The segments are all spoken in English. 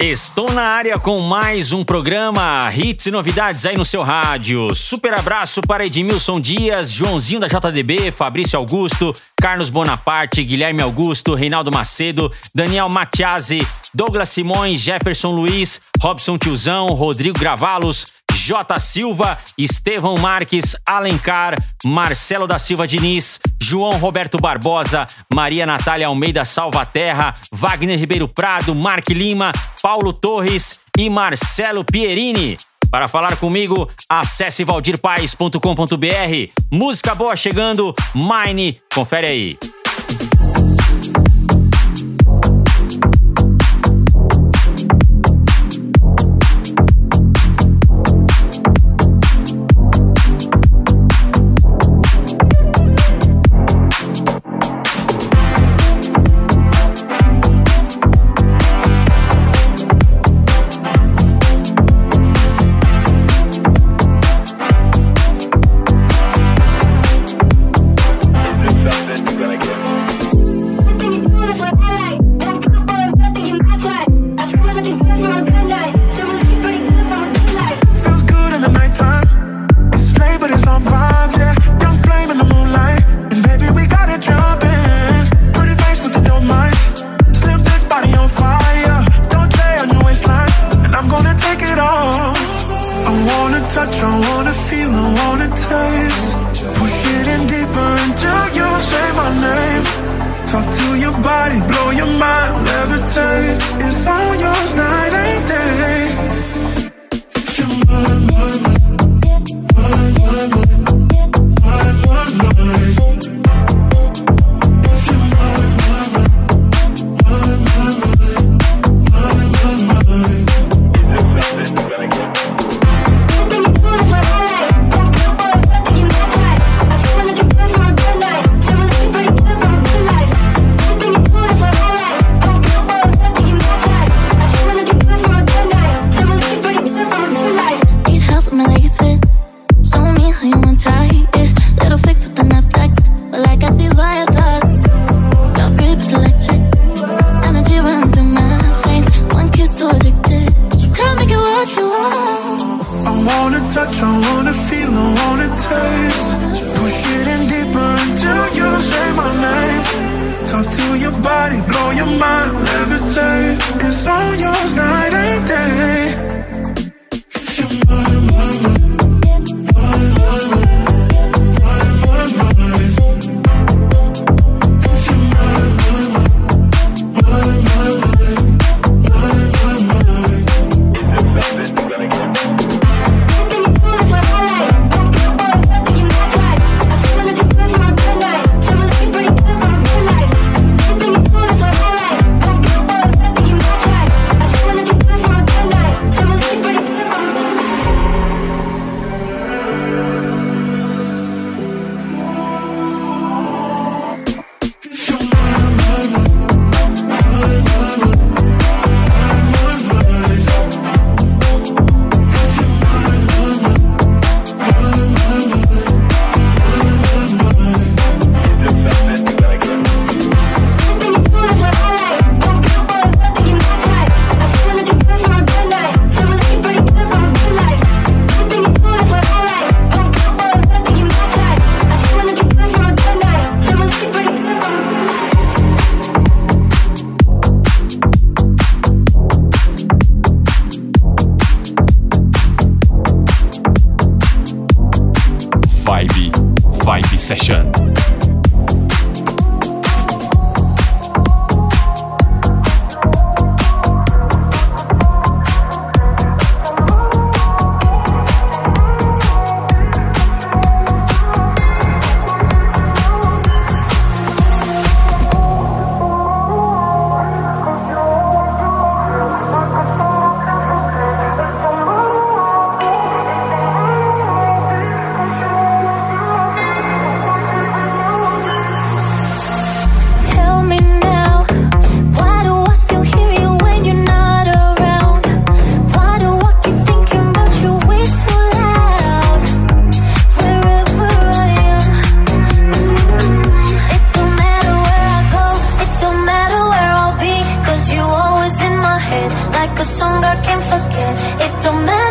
Estou na área com mais um programa Hits e novidades aí no seu rádio. Super abraço para Edmilson Dias, Joãozinho da JDB, Fabrício Augusto, Carlos Bonaparte, Guilherme Augusto, Reinaldo Macedo, Daniel Matiasi, Douglas Simões, Jefferson Luiz, Robson Tiozão, Rodrigo Gravalos, J. Silva, Estevão Marques, Alencar, Marcelo da Silva Diniz, João Roberto Barbosa, Maria Natália Almeida Salvaterra, Wagner Ribeiro Prado, Mark Lima, Paulo Torres e Marcelo Pierini. Para falar comigo, acesse valdirpaes.com.br. Música boa chegando, Mine, confere aí. song I can't forget. It don't matter.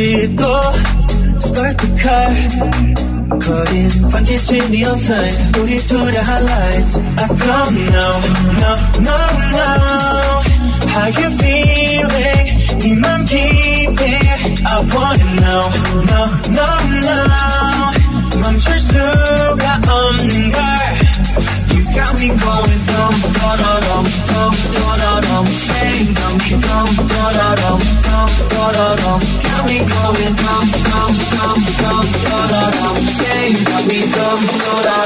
이리 또 start the car 거린 반기침이 on time 우리 the highlights. I come now, now, now, now. How you llorar.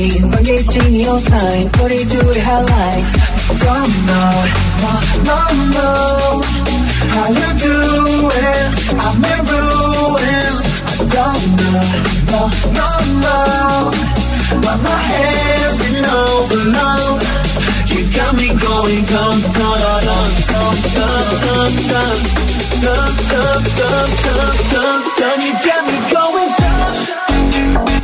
이 번개진 요사인 your sign. What Don't know, no, no, no How you do it? I'm in ruins don't know, no, no, no But my hands in overload You got me going dum, dum, dum, dum, dum, dum, dum Dum, dum, dum, dum, dum, dum You got me going dum, dum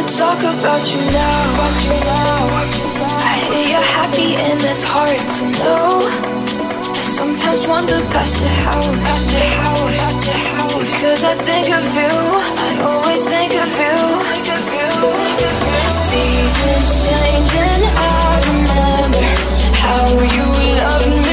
to talk about you now. I hear you're happy and it's hard to know. I sometimes wander past your house. Because I think of you, I always think of you. Seasons changing, I remember how you loved me.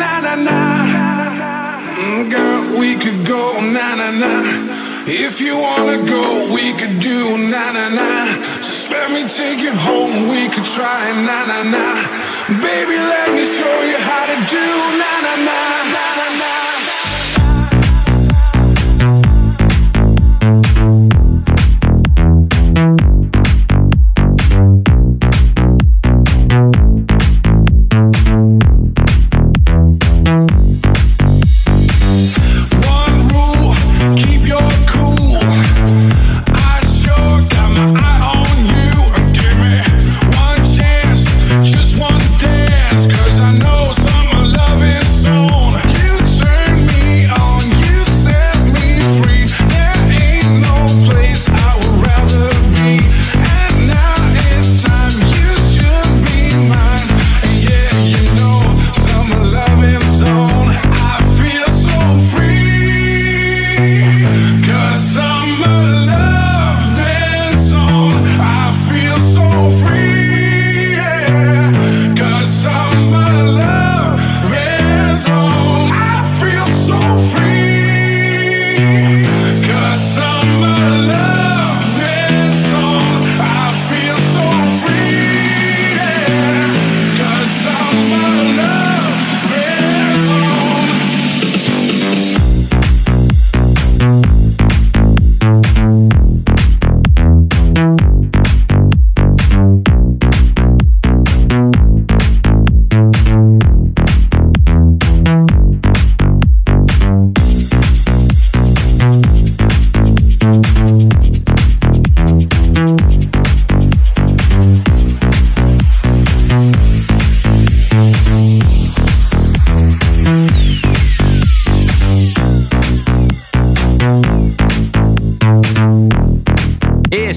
Na na na. Mm, Girl, we could go na na na. If you wanna go, we could do na na na. Just let me take you home. We could try na na na. Baby, let me show you how to do na na na na na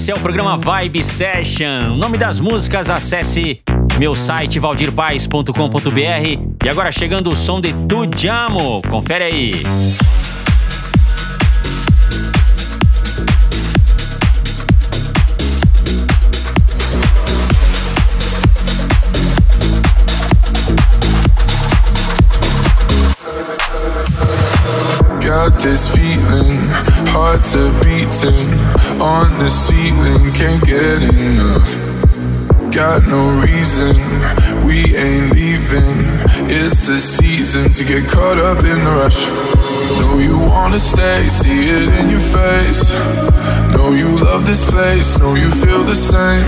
Esse é o programa Vibe Session. O nome das músicas, acesse meu site valdirpaes.com.br. E agora chegando o som de Tu Jamo. Confere aí. This feeling, hearts are beating on the ceiling, can't get enough. Got no reason, we ain't leaving. It's the season to get caught up in the rush. Know you wanna stay, see it in your face. Know you love this place, know you feel the same.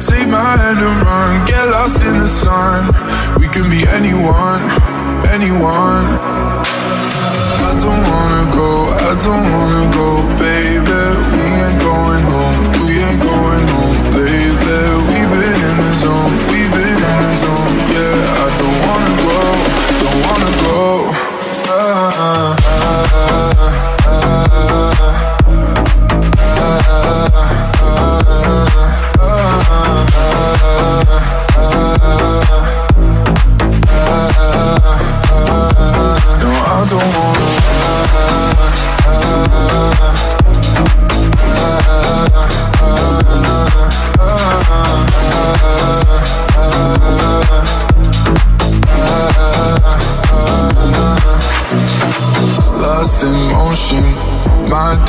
Take my hand and run, get lost in the sun. We can be anyone, anyone. I don't wanna go, I don't wanna go, baby. We ain't going home, we ain't going home lately. We've been in the zone, we've been in the zone, yeah. I don't wanna go, don't wanna go. Ah, ah, ah, ah, No, I don't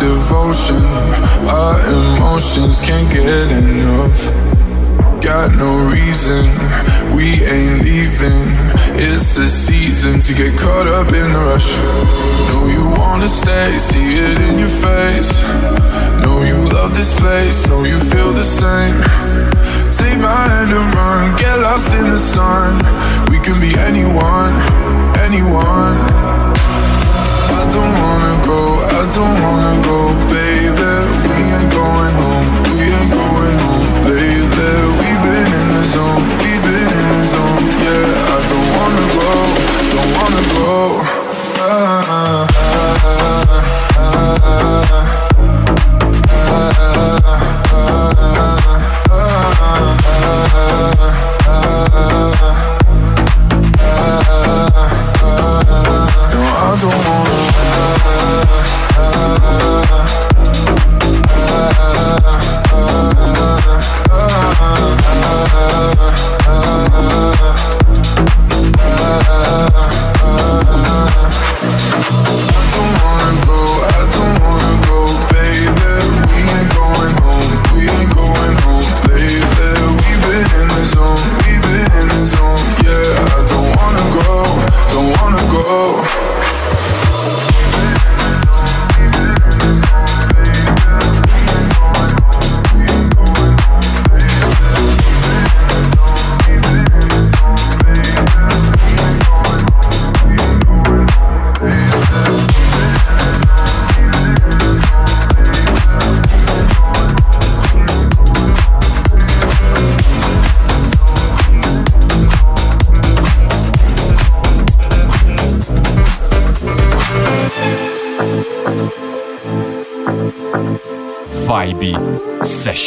devotion. Our emotions can't get enough. Got no reason, we ain't leaving. It's the season to get caught up in the rush. Know you wanna stay, see it in your face. Know you love this place, know you feel the same. Take my hand and run, get lost in the sun. We can be anyone, anyone. I don't wanna go, I don't wanna go, baby. We ain't going home, we ain't going home zone, in zone, yeah. I don't wanna go, don't wanna go. Ah, ah, ah, ah, No, I don't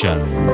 Session.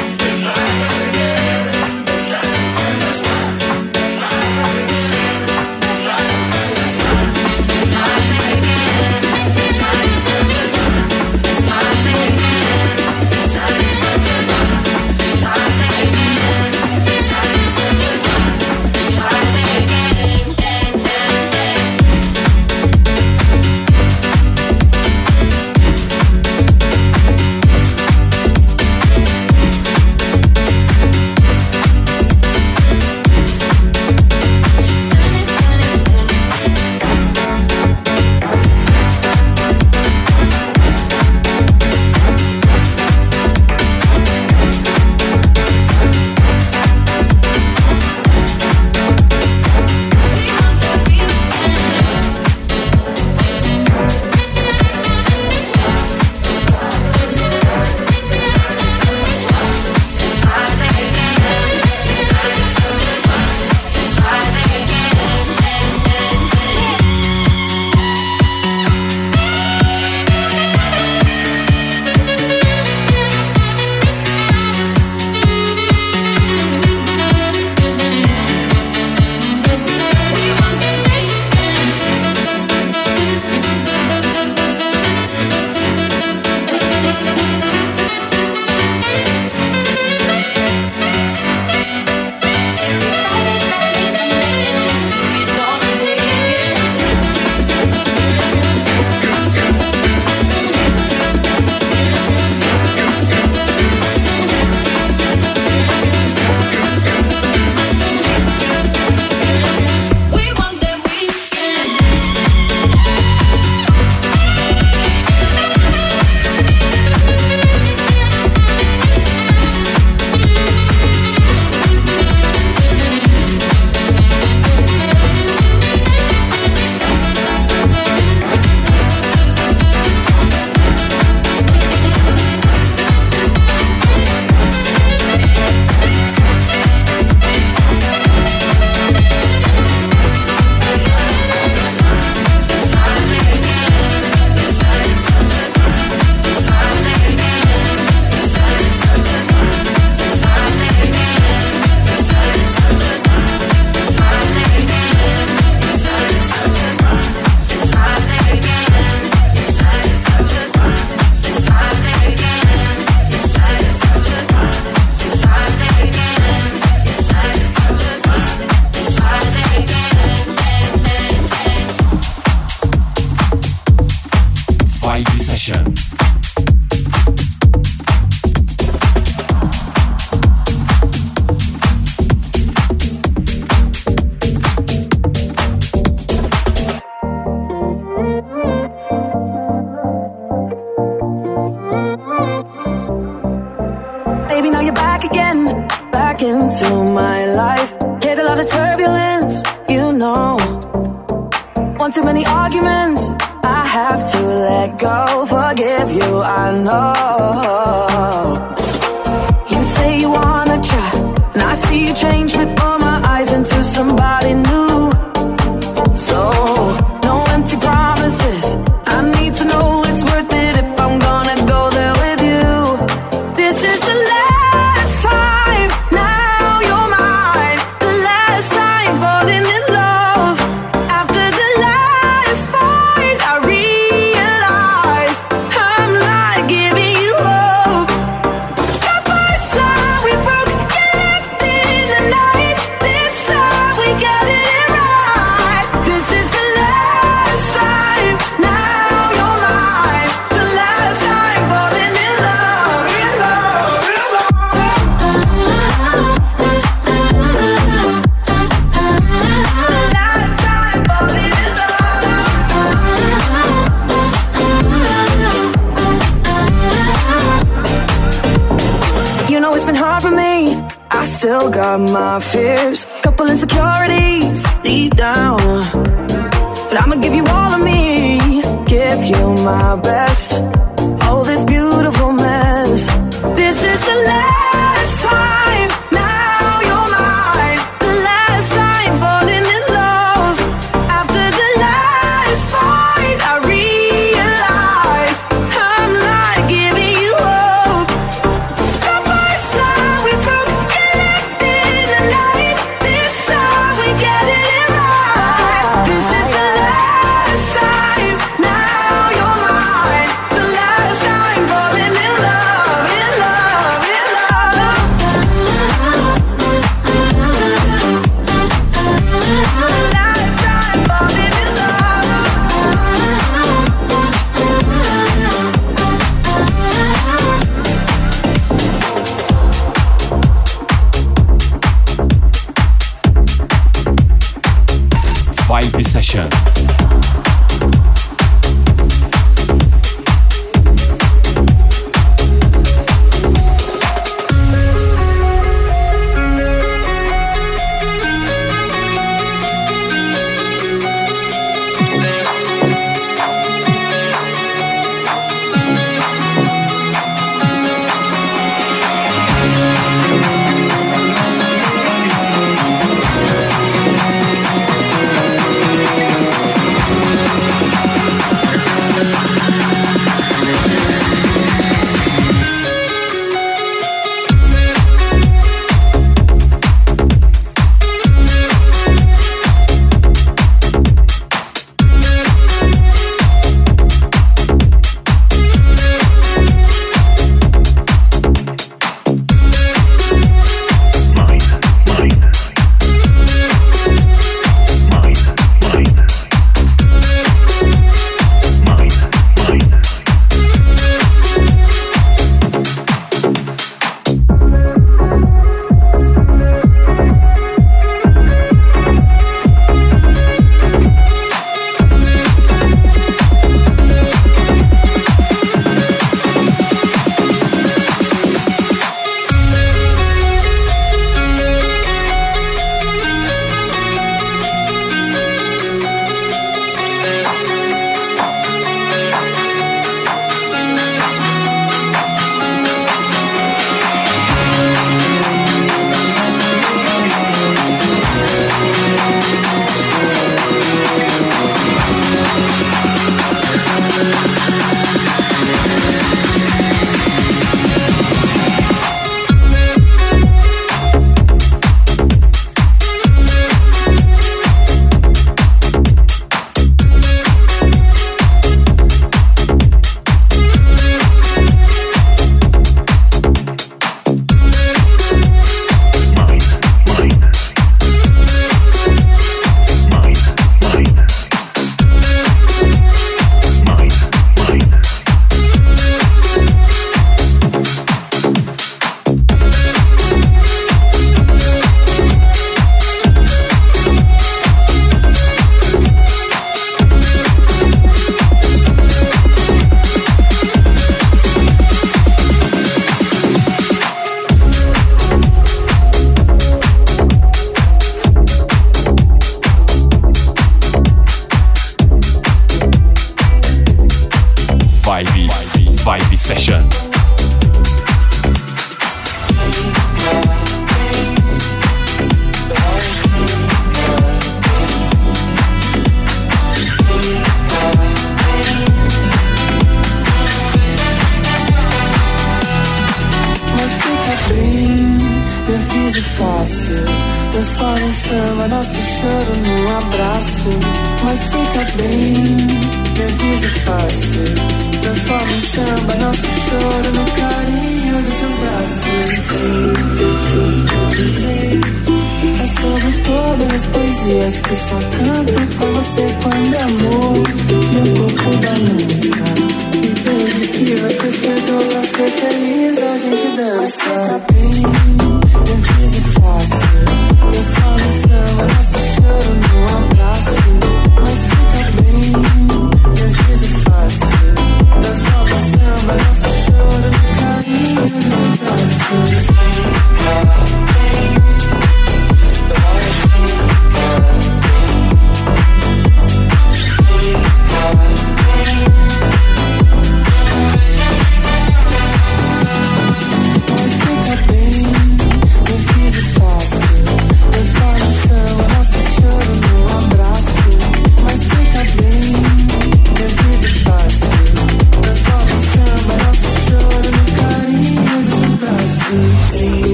got my fears, couple insecurities deep down. But I'ma give you all of me, give you my best.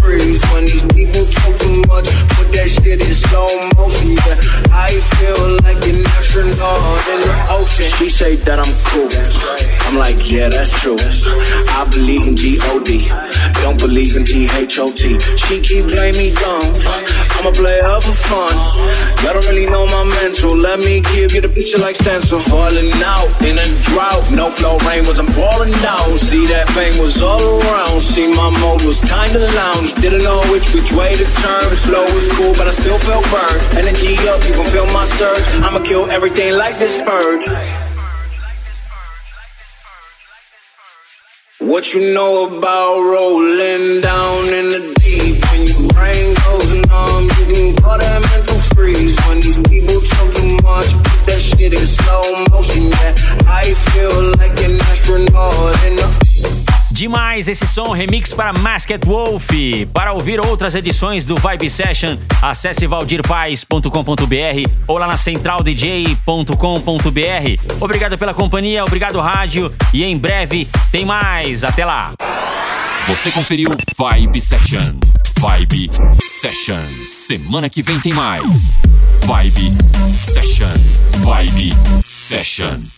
freeze. When these people talk too much, that shit in slow motion. Yeah, I feel like an astronaut in the ocean. She say that I'm cool. I'm like, yeah, that's true. I believe in G-O-D. Don't believe in T-H-O-T. She keep playing me dumb. I'ma play her for fun. Y'all don't really know my mental. Let me give you the picture like stencil. Falling out in a drought. No flow rain was I'm pouring down. See that pain was all around. See my mode was kinda lounge. Didn't know which which way to turn. Flow was cool, but I still felt burned. Energy up, you can feel my surge. I'ma kill everything like this purge. What you know about rolling down in the deep? When your brain goes numb, you can call that mental freeze. When these people talk too much, that shit in slow motion. Yeah, I feel like an astronaut in the Demais esse som, remix para Masked Wolf. Para ouvir outras edições do Vibe Session, acesse valdirpaes.com.br ou lá na centraldj.com.br. Obrigado pela companhia, obrigado rádio e em breve tem mais. Até lá. Você conferiu Vibe Session. Vibe Session. Semana que vem tem mais. Vibe Session. Vibe Session.